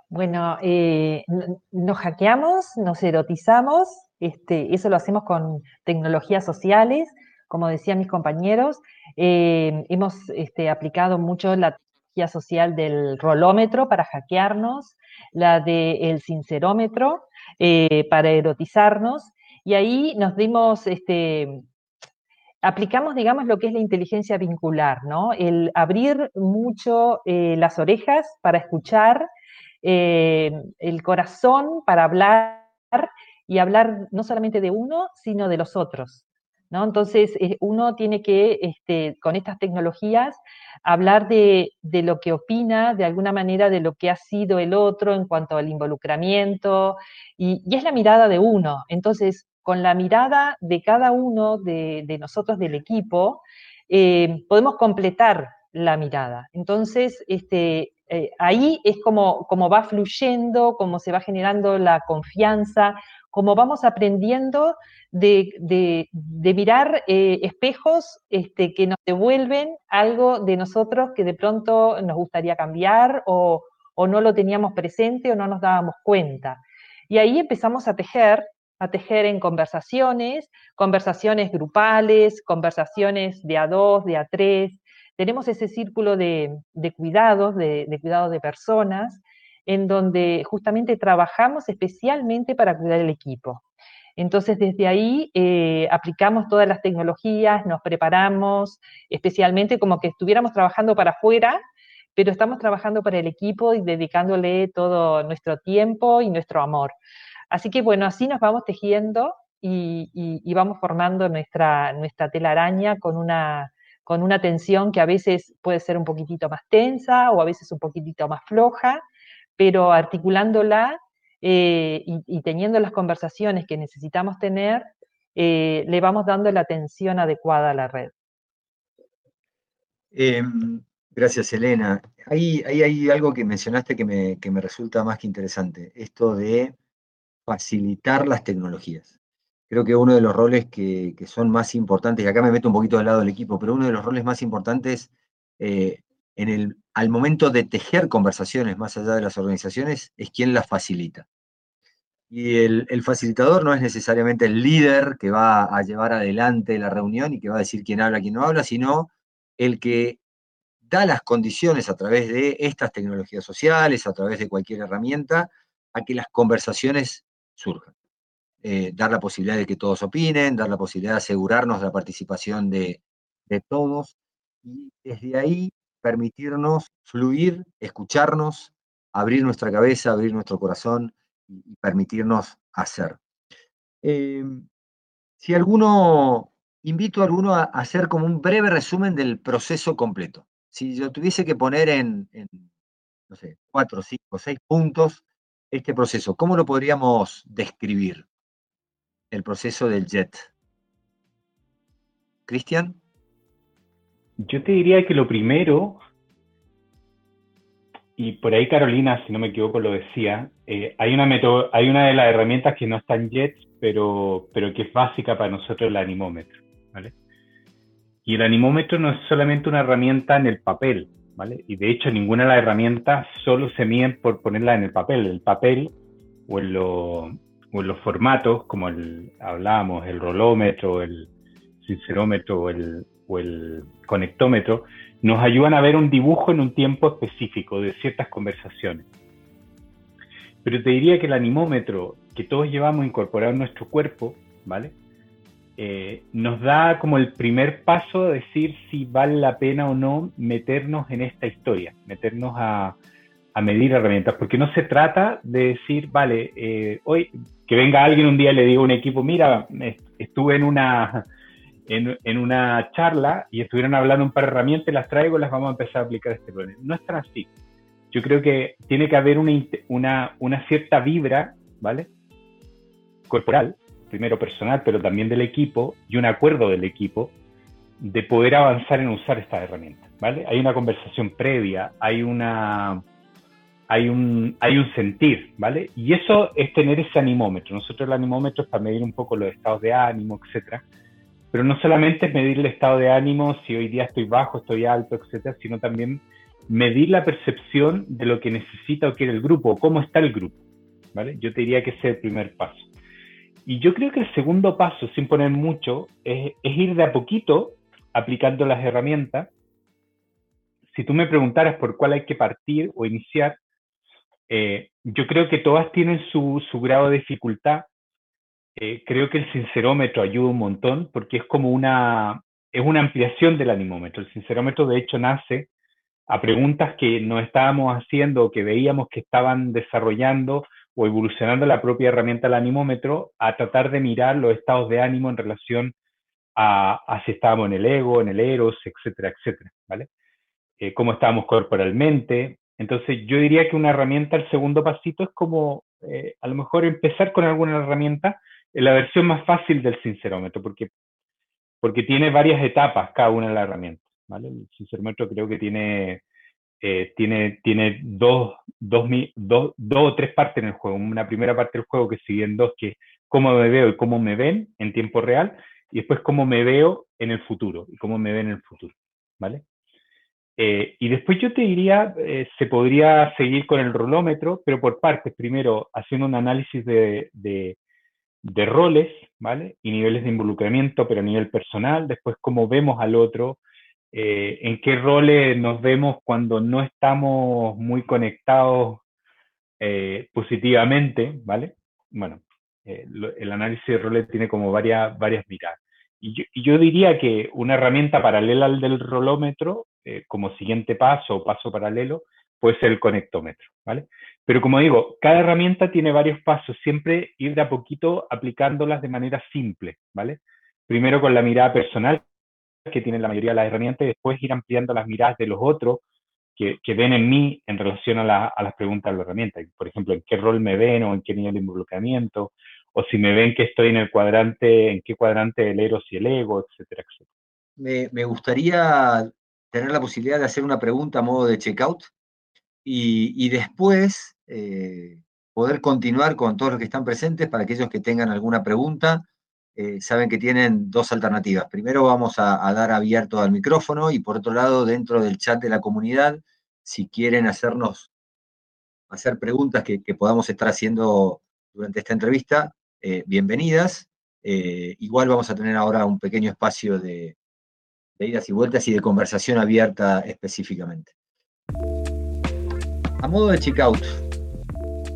Bueno, eh, nos hackeamos, nos erotizamos, este, eso lo hacemos con tecnologías sociales, como decían mis compañeros. Eh, hemos este, aplicado mucho la tecnología social del rolómetro para hackearnos, la del sincerómetro eh, para erotizarnos, y ahí nos dimos, este, aplicamos, digamos, lo que es la inteligencia vincular, ¿no? El abrir mucho las orejas para escuchar, eh, el corazón para hablar y hablar no solamente de uno, sino de los otros. ¿No? Entonces, eh, uno tiene que, este, con estas tecnologías, hablar de, lo que opina, de alguna manera, de lo que ha sido el otro en cuanto al involucramiento, y, es la mirada de uno. Entonces, con la mirada de cada uno de, nosotros del equipo, eh, podemos completar la mirada. Entonces, este, eh, ahí es como, como va fluyendo, como se va generando la confianza, como vamos aprendiendo de, mirar eh, espejos este, que nos devuelven algo de nosotros que de pronto nos gustaría cambiar o, o no lo teníamos presente o no nos dábamos cuenta. Y ahí empezamos a tejer, a tejer en conversaciones, conversaciones grupales, conversaciones de a dos, de a tres, tenemos ese círculo de, cuidados, de, cuidados de personas, en donde justamente trabajamos especialmente para cuidar el equipo. Entonces, desde ahí eh, aplicamos todas las tecnologías, nos preparamos, especialmente como que estuviéramos trabajando para afuera, pero estamos trabajando para el equipo y dedicándole todo nuestro tiempo y nuestro amor. Así que bueno, así nos vamos tejiendo y, vamos formando nuestra, nuestra telaraña con una, con una tensión que a veces puede ser un poquitito más tensa o a veces un poquitito más floja, pero articulándola eh, y, teniendo las conversaciones que necesitamos tener, eh, le vamos dando la atención adecuada a la red. Em, gracias, Elena. Ahí, hay algo que mencionaste que me, que me resulta más que interesante, esto de facilitar las tecnologías creo que uno de los roles que, son más importantes, y acá me meto un poquito del lado del equipo, pero uno de los roles más importantes eh, en el, al momento de tejer conversaciones más allá de las organizaciones es quien las facilita. Y el, facilitador no es necesariamente el líder que va a llevar adelante la reunión y que va a decir quién habla, quién no habla, sino el que da las condiciones a través de estas tecnologías sociales, a través de cualquier herramienta, a que las conversaciones surjan. Eh, dar la posibilidad de que todos opinen, dar la posibilidad de asegurarnos de la participación de, todos y desde ahí permitirnos fluir, escucharnos, abrir nuestra cabeza, abrir nuestro corazón y, permitirnos hacer. Em, si alguno, invito a alguno a, hacer como un breve resumen del proceso completo. Si yo tuviese que poner en, no sé, cuatro, cinco, seis puntos este proceso, ¿cómo lo podríamos describir? el proceso del JET. Cristian. Yo te diría que lo primero, y por ahí Carolina, si no me equivoco, lo decía, eh, hay, una hay una de las herramientas que no está en JET, pero, pero que es básica para nosotros, el animómetro. ¿vale? Y el animómetro no es solamente una herramienta en el papel, ¿vale? Y de hecho ninguna de las herramientas solo se miden por ponerla en el papel. El papel o en, lo, los formatos, como el, hablábamos, el rolómetro, el sincerómetro el, o el conectómetro, nos ayudan a ver un dibujo en un tiempo específico de ciertas conversaciones. Pero te diría que el animómetro que todos llevamos incorporado en nuestro cuerpo, ¿vale? Eh, nos da como el primer paso a decir si vale la pena o no meternos en esta historia, meternos a, a medir herramientas, porque no se trata de decir, vale, eh, hoy que venga alguien un día y le diga a un equipo, mira, estuve en una, en, una charla y estuvieron hablando un par de herramientas, las traigo y las vamos a empezar a aplicar este problema. No es tan así. Yo creo que tiene que haber una cierta vibra, ¿vale? Corporal, primero personal, pero también del equipo y un acuerdo del equipo de poder avanzar en usar estas herramientas, ¿vale? Hay una conversación previa, hay una hay un, hay un sentir, ¿vale? Y eso es tener ese animómetro. Nosotros el animómetro es para medir un poco los estados de ánimo, etcétera. Pero no solamente es medir el estado de ánimo, si hoy día estoy bajo, estoy alto, etcétera, sino también medir la percepción de lo que necesita o quiere el grupo, o cómo está el grupo, ¿vale? Yo te diría que ese es el primer paso. Y yo creo que el segundo paso, sin poner mucho, es, ir de a poquito aplicando las herramientas. Si tú me preguntaras por cuál hay que partir o iniciar, eh, yo creo que todas tienen su, grado de dificultad. Eh, creo que el sincerómetro ayuda un montón porque es como una, es una ampliación del animómetro. El sincerómetro de hecho nace a preguntas que nos estábamos haciendo o que veíamos que estaban desarrollando o evolucionando la propia herramienta del animómetro a tratar de mirar los estados de ánimo en relación a, si estábamos en el ego, en el eros, etcétera, etcétera, ¿vale? Eh, cómo estábamos corporalmente, entonces yo diría que una herramienta, el segundo pasito es como eh, a lo mejor empezar con alguna herramienta en la versión más fácil del sincerómetro, porque, porque tiene varias etapas cada una de las herramientas. ¿vale? El sincerómetro creo que tiene, eh, tiene, tiene dos, dos, dos, dos, o tres partes en el juego. Una primera parte del juego que siguen dos, que es cómo me veo y cómo me ven en tiempo real, y después cómo me veo en el futuro y cómo me ven en el futuro. ¿vale? Eh, y después yo te diría, eh, se podría seguir con el rolómetro, pero por partes. Primero, haciendo un análisis de, roles, ¿vale? Y niveles de involucramiento, pero a nivel personal. Después, cómo vemos al otro, eh, en qué roles nos vemos cuando no estamos muy conectados positivamente, ¿vale? Bueno, el análisis de roles tiene como varias, varias miradas. Y yo, diría que una herramienta paralela al del rolómetro, eh, como siguiente paso o paso paralelo, puede ser el conectómetro, ¿vale? Pero como digo, cada herramienta tiene varios pasos, siempre ir de a poquito aplicándolas de manera simple, ¿vale? Primero con la mirada personal que tienen la mayoría de las herramientas y después ir ampliando las miradas de los otros que, ven en mí en relación a, a, las preguntas de la herramienta. Por ejemplo, en qué rol me ven o en qué nivel de involucramiento o si me ven que estoy en el cuadrante, en qué cuadrante el eros y el ego, etcétera, etcétera. Me, me gustaría tener la posibilidad de hacer una pregunta a modo de checkout y, después eh, poder continuar con todos los que están presentes para aquellos que tengan alguna pregunta. Eh, saben que tienen dos alternativas. Primero vamos a, dar abierto al micrófono y por otro lado dentro del chat de la comunidad, si quieren hacernos hacer preguntas que, podamos estar haciendo durante esta entrevista, eh, bienvenidas. Igual vamos a tener ahora un pequeño espacio de, idas y vueltas y de conversación abierta específicamente. A modo de checkout,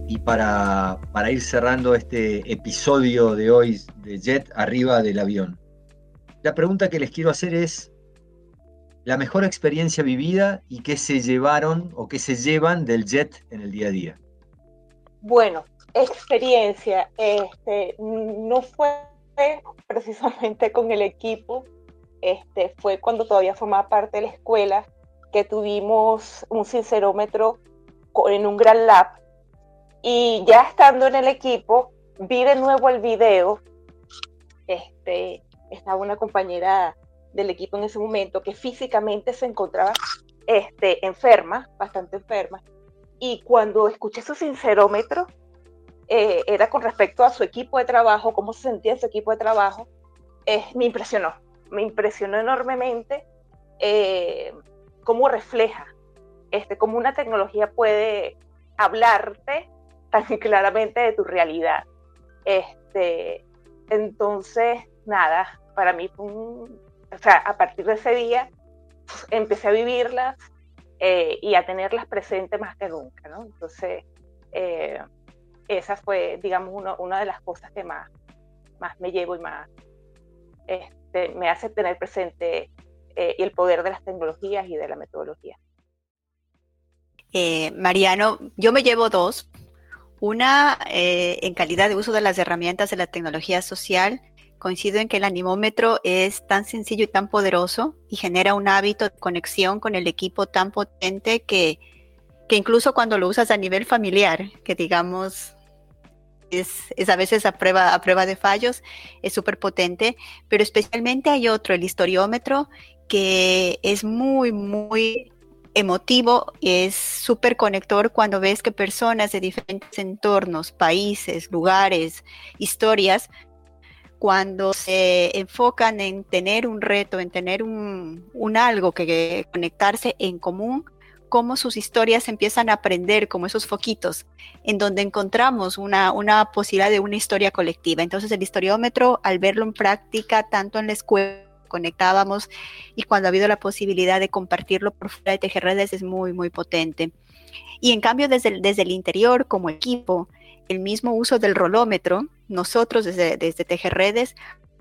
y para, para ir cerrando este episodio de hoy de Jet arriba del avión, la pregunta que les quiero hacer es, la mejor experiencia vivida y qué se llevaron o qué se llevan del jet en el día a día. Bueno, experiencia este, no fue precisamente con el equipo, este, fue cuando todavía formaba parte de la escuela que tuvimos un sincerómetro en un gran lab y ya estando en el equipo vi de nuevo el video. Este, estaba una compañera del equipo en ese momento que físicamente se encontraba este, enferma, bastante enferma, y cuando escuché su sincerómetro, eh, era con respecto a su equipo de trabajo, cómo se sentía su equipo de trabajo, eh, me impresionó, me impresionó enormemente eh, cómo refleja, este, cómo una tecnología puede hablarte tan claramente de tu realidad. Este, entonces, nada, para mí fue un, o sea, a partir de ese día empecé a vivirlas y a tenerlas presentes más que nunca, ¿no? Entonces, esa fue, digamos, una de las cosas que más, más me llevo y más este, me hace tener presente eh, el poder de las tecnologías y de la metodología. Eh, Mariano, yo me llevo dos. Una, eh, en calidad de uso de las herramientas de la tecnología social, coincido en que el animómetro es tan sencillo y tan poderoso y genera un hábito de conexión con el equipo tan potente que, que incluso cuando lo usas a nivel familiar, que digamos es, a veces a prueba, a prueba de fallos, es súper potente, pero especialmente hay otro, el historiómetro, que es muy, muy emotivo, es súper conector cuando ves que personas de diferentes entornos, países, lugares, historias, cuando se enfocan en tener un reto, en tener un, algo que, conectarse en común, cómo sus historias empiezan a aprender como esos foquitos, en donde encontramos una, una posibilidad de una historia colectiva. Entonces el historiómetro, al verlo en práctica, tanto en la escuela, conectábamos y cuando ha habido la posibilidad de compartirlo por fuera de tejer redes es muy, muy potente. Y en cambio, desde el, desde el interior, como equipo, el mismo uso del rolómetro, nosotros desde, desde Tejer Redes,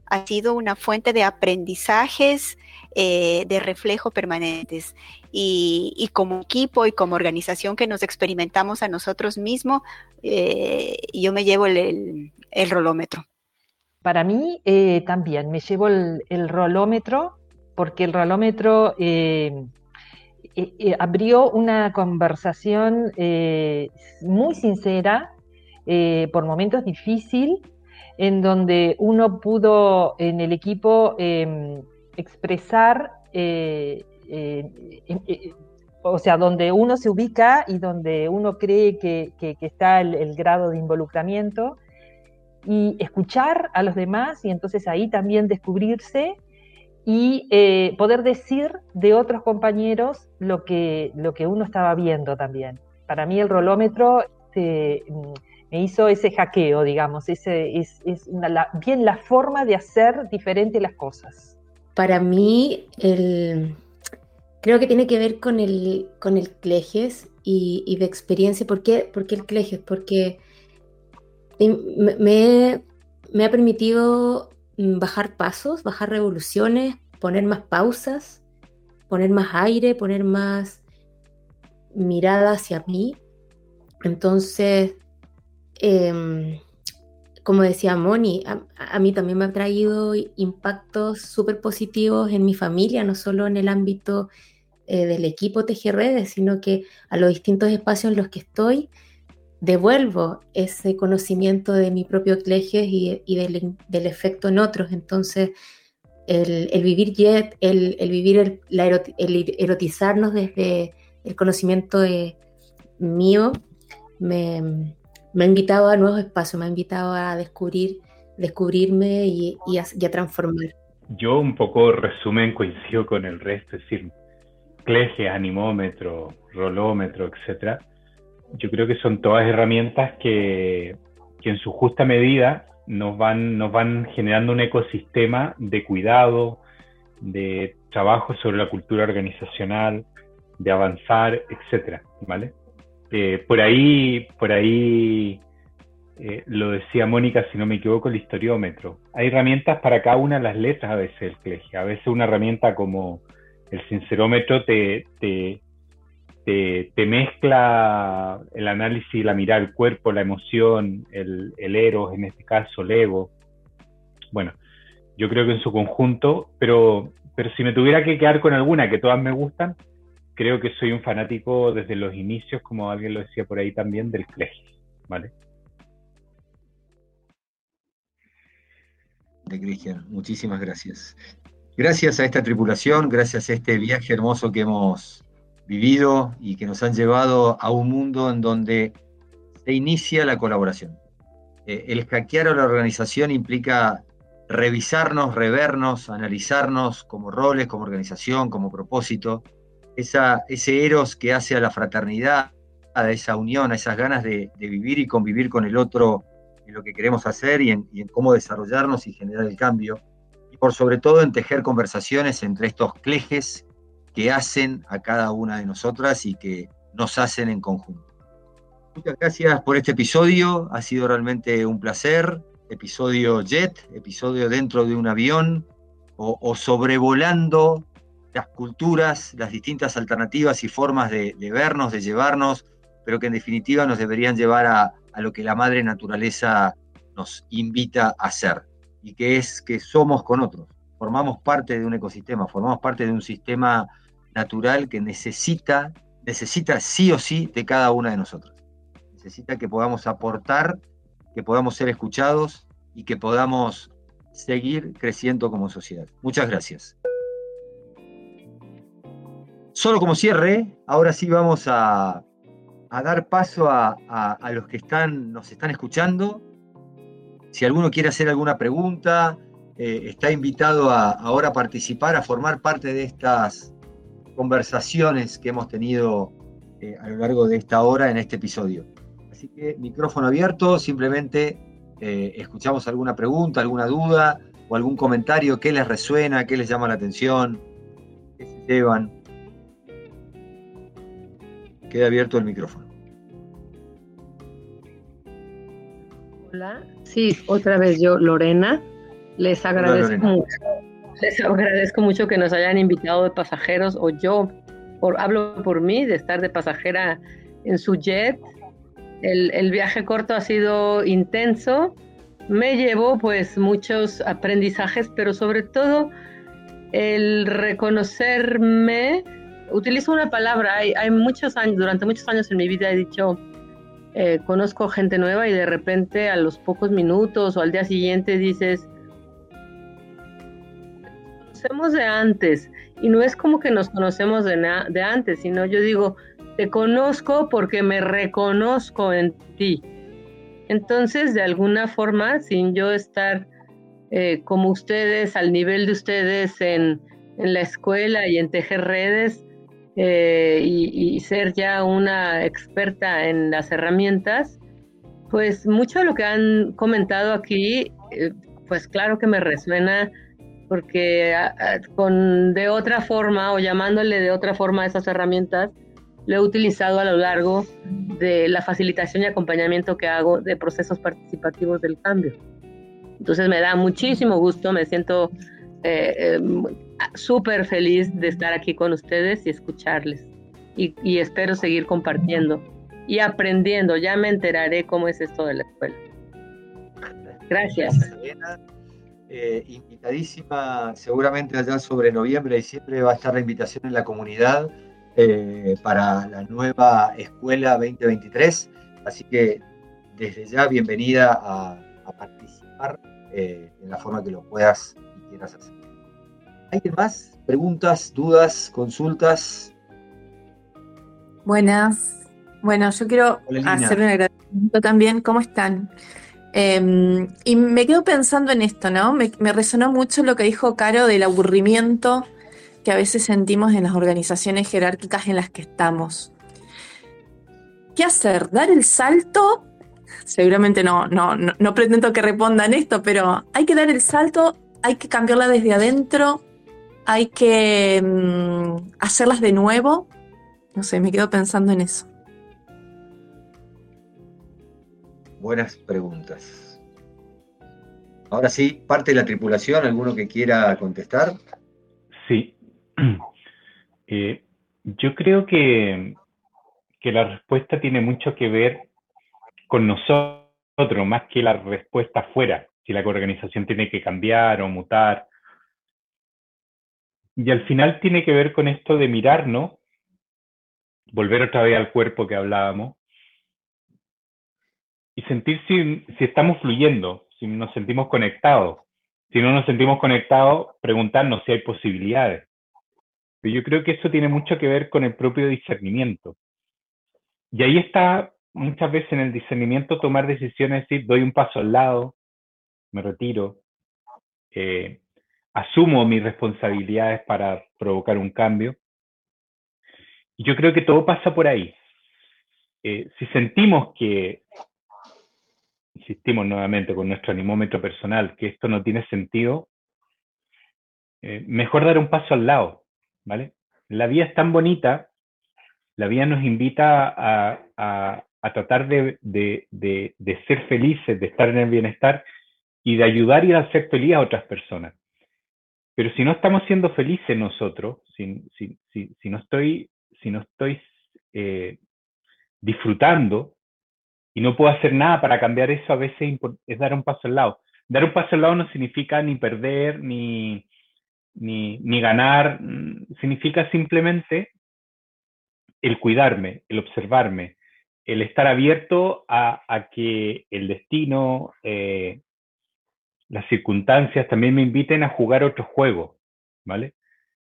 ha sido una fuente de aprendizajes, eh, de reflejo permanentes. Y, como equipo y como organización que nos experimentamos a nosotros mismos, eh, yo me llevo el, rolómetro. Para mí eh, también me llevo el, rolómetro porque el rolómetro abrió una conversación muy sincera eh, por momentos difíciles, en donde uno pudo en el equipo em, expresar, eh, eh, o sea, donde uno se ubica y donde uno cree que, está el, grado de involucramiento, y escuchar a los demás y entonces ahí también descubrirse y poder decir de otros compañeros lo que, lo que uno estaba viendo también. Para mí el rolómetro este, me hizo ese hackeo, digamos, ese, es, bien la forma de hacer diferente las cosas. Para mí, el, creo que tiene que ver con el, con el Clejes y, de experiencia. ¿Por qué, el Clejes? Porque me, ha permitido bajar pasos, bajar revoluciones, poner más pausas, poner más aire, poner más mirada hacia mí. Entonces, Em, como decía Moni, a, mí también me ha traído impactos súper positivos en mi familia, no solo en el ámbito eh, del equipo TGRedes, sino que a los distintos espacios en los que estoy, devuelvo ese conocimiento de mi propio Cleges y, del, efecto en otros. Entonces, el, vivir el, vivir el, erotizarnos desde el conocimiento mío, me, me ha invitado a nuevos espacios, me ha invitado a descubrir, descubrirme y, a, transformar. Yo un poco resumen coincido con el resto, es decir, cleje, animómetro, rolómetro, etcétera. Yo creo que son todas herramientas que, en su justa medida nos van, nos van generando un ecosistema de cuidado, de trabajo sobre la cultura organizacional, de avanzar, etcétera, ¿vale? Eh, por ahí, por ahí eh, lo decía Mónica, si no me equivoco, el historiómetro. Hay herramientas para cada una de las letras a veces el CLEGE. A veces una herramienta como el sincerómetro te, te, mezcla el análisis, la mirada del cuerpo, la emoción, el, el eros, en este caso el ego. Bueno, yo creo que en su conjunto, pero, pero si me tuviera que quedar con alguna, que todas me gustan, creo que soy un fanático desde los inicios, como alguien lo decía por ahí también, del Clegis, ¿vale? De Cristian, muchísimas gracias. Gracias a esta tripulación, gracias a este viaje hermoso que hemos vivido y que nos han llevado a un mundo en donde se inicia la colaboración. Eh, el hackear a la organización implica revisarnos, revernos, analizarnos como roles, como organización, como propósito, ese eros que hace a la fraternidad, a esa unión, a esas ganas de, vivir y convivir con el otro en lo que queremos hacer y en, cómo desarrollarnos y generar el cambio. Y por sobre todo en tejer conversaciones entre estos clejes que hacen a cada una de nosotras y que nos hacen en conjunto. Muchas gracias por este episodio, ha sido realmente un placer. Episodio jet, episodio dentro de un avión o sobrevolando las culturas, las distintas alternativas y formas de, vernos, de llevarnos, pero que en definitiva nos deberían llevar a, lo que la madre naturaleza nos invita a hacer, y que es que somos con otros, formamos parte de un ecosistema, formamos parte de un sistema natural que necesita, necesita sí o sí de cada una de nosotros. Necesita que podamos aportar, que podamos ser escuchados y que podamos seguir creciendo como sociedad. Muchas gracias. solo como cierre, ahora sí vamos a, dar paso a, los que están, nos están escuchando. Si alguno quiere hacer alguna pregunta, eh, está invitado ahora a participar, a formar parte de estas conversaciones que hemos tenido eh, a lo largo de esta hora en este episodio. Así que micrófono abierto, simplemente eh, escuchamos alguna pregunta, alguna duda o algún comentario que les resuena, que les llama la atención, que se llevan. Queda abierto el micrófono. Hola, sí, otra vez yo, Lorena. Les agradezco mucho. Les agradezco mucho que nos hayan invitado de pasajeros o yo por, hablo por mí de estar de pasajera en su jet. El, viaje corto ha sido intenso. Me llevó pues muchos aprendizajes, pero sobre todo el reconocerme. Utilizo una palabra, hay muchos años, durante muchos años en mi vida he dicho, eh, conozco gente nueva y de repente a los pocos minutos o al día siguiente dices, conocemos de antes y no es como que nos conocemos de, de antes, sino yo digo, te conozco porque me reconozco en ti. Entonces, de alguna forma, sin yo estar eh, como ustedes, al nivel de ustedes en, en la escuela y en tejer redes eh, y, ser ya una experta en las herramientas, pues mucho de lo que han comentado aquí, eh, pues claro que me resuena porque con de otra forma o llamándole de otra forma a esas herramientas, lo he utilizado a lo largo de la facilitación y acompañamiento que hago de procesos participativos del cambio. Entonces me da muchísimo gusto, me siento eh, em, súper feliz de estar aquí con ustedes y escucharles. Y, y, espero seguir compartiendo y aprendiendo. Ya me enteraré cómo es esto de la escuela. Gracias. Eh, invitadísima, seguramente allá sobre noviembre, diciembre va a estar la invitación en la comunidad eh, para la nueva escuela 2023. Así que desde ya bienvenida a, participar eh, en la forma que lo puedas y quieras hacer. ¿Hay más? ¿Preguntas, dudas, consultas? Buenas. Bueno, yo quiero hacer un agradecimiento también. ¿Cómo están? Em, y me quedo pensando en esto, ¿no? Me, resonó mucho lo que dijo Caro del aburrimiento que a veces sentimos en las organizaciones jerárquicas en las que estamos. ¿Qué hacer? ¿Dar el salto? Seguramente no, no, no, pretendo que respondan esto, pero hay que dar el salto, hay que cambiarla desde adentro, hay que mm, hacerlas de nuevo. No sé, me quedo pensando en eso. Buenas preguntas. Ahora sí, parte de la tripulación, ¿alguno que quiera contestar? Sí. Eh, yo creo que, que la respuesta tiene mucho que ver con nosotros, más que la respuesta afuera, si la organización tiene que cambiar o mutar. Y al final tiene que ver con esto de mirarnos, volver otra vez al cuerpo que hablábamos, y sentir si, si estamos fluyendo, si nos sentimos conectados. Si no nos sentimos conectados, preguntarnos si hay posibilidades. Pero yo creo que eso tiene mucho que ver con el propio discernimiento. Y ahí está muchas veces en el discernimiento tomar decisiones, decir, doy un paso al lado, me retiro, eh, asumo mis responsabilidades para provocar un cambio. Y yo creo que todo pasa por ahí. Eh, si sentimos que insistimos nuevamente con nuestro animómetro personal, que esto no tiene sentido, eh, mejor dar un paso al lado, ¿vale? La vida es tan bonita, la vida nos invita a, tratar de, ser felices, de estar en el bienestar y de ayudar y de hacer feliz a otras personas. Pero si no estamos siendo felices nosotros, si, si, no estoy, si no estoy eh, disfrutando, y no puedo hacer nada para cambiar eso, a veces es dar un paso al lado. Dar un paso al lado no significa ni perder, ni, ni, ganar, mm, significa simplemente el cuidarme, el observarme, el estar abierto a, que el destino, eh, las circunstancias también me inviten a jugar otro juego, ¿vale?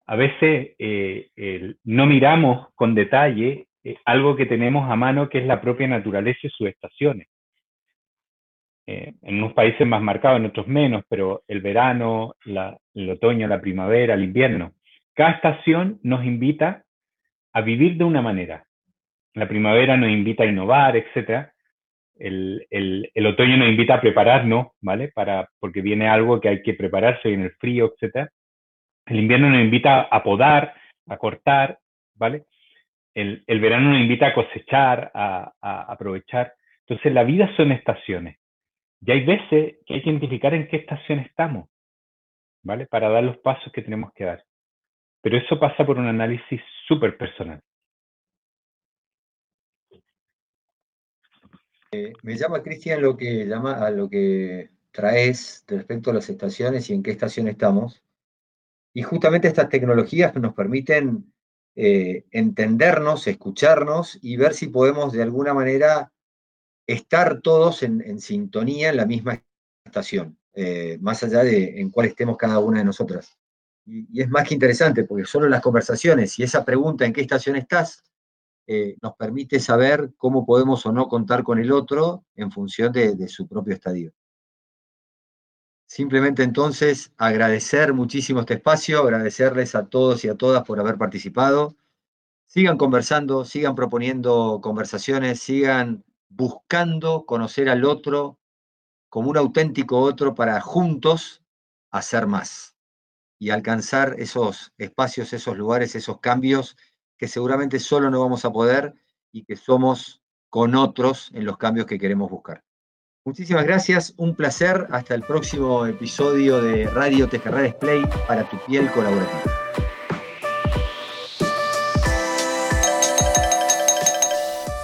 a veces eh, no miramos con detalle eh, algo que tenemos a mano que es la propia naturaleza y sus estaciones. Eh, en unos países más marcados, en otros menos, pero el verano, el otoño, la primavera, el invierno. Cada estación nos invita a vivir de una manera. La primavera nos invita a innovar, etc. El, el, otoño nos invita a prepararnos, ¿vale? Para, porque viene algo que hay que prepararse, en el frío, etc. El invierno nos invita a podar, a cortar, ¿vale? El, el verano nos invita a cosechar, a, aprovechar. Entonces, la vida son estaciones. Y hay veces que hay que identificar en qué estación estamos, ¿vale? Para dar los pasos que tenemos que dar. Pero eso pasa por un análisis súper personal. Eh, me llama, Cristian, lo que llama a lo que traes respecto a las estaciones y en qué estación estamos. Y justamente estas tecnologías nos permiten eh, entendernos, escucharnos y ver si podemos de alguna manera estar todos en, sintonía en la misma estación, eh, más allá de en cuál estemos cada una de nosotras. Y, es más que interesante, porque solo las conversaciones y esa pregunta en qué estación estás eh, nos permite saber cómo podemos o no contar con el otro en función de su propio estadio. Simplemente entonces agradecer muchísimo este espacio, agradecerles a todos y a todas por haber participado. Sigan conversando, sigan proponiendo conversaciones, sigan buscando conocer al otro como un auténtico otro para juntos hacer más y alcanzar esos espacios, esos lugares, esos cambios que seguramente solo no vamos a poder y que somos con otros en los cambios que queremos buscar. Muchísimas gracias, un placer. Hasta el próximo episodio de Radio Tejerra Display para tu piel colaborativa.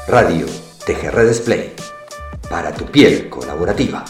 Radio Tejerra Display para tu piel colaborativa.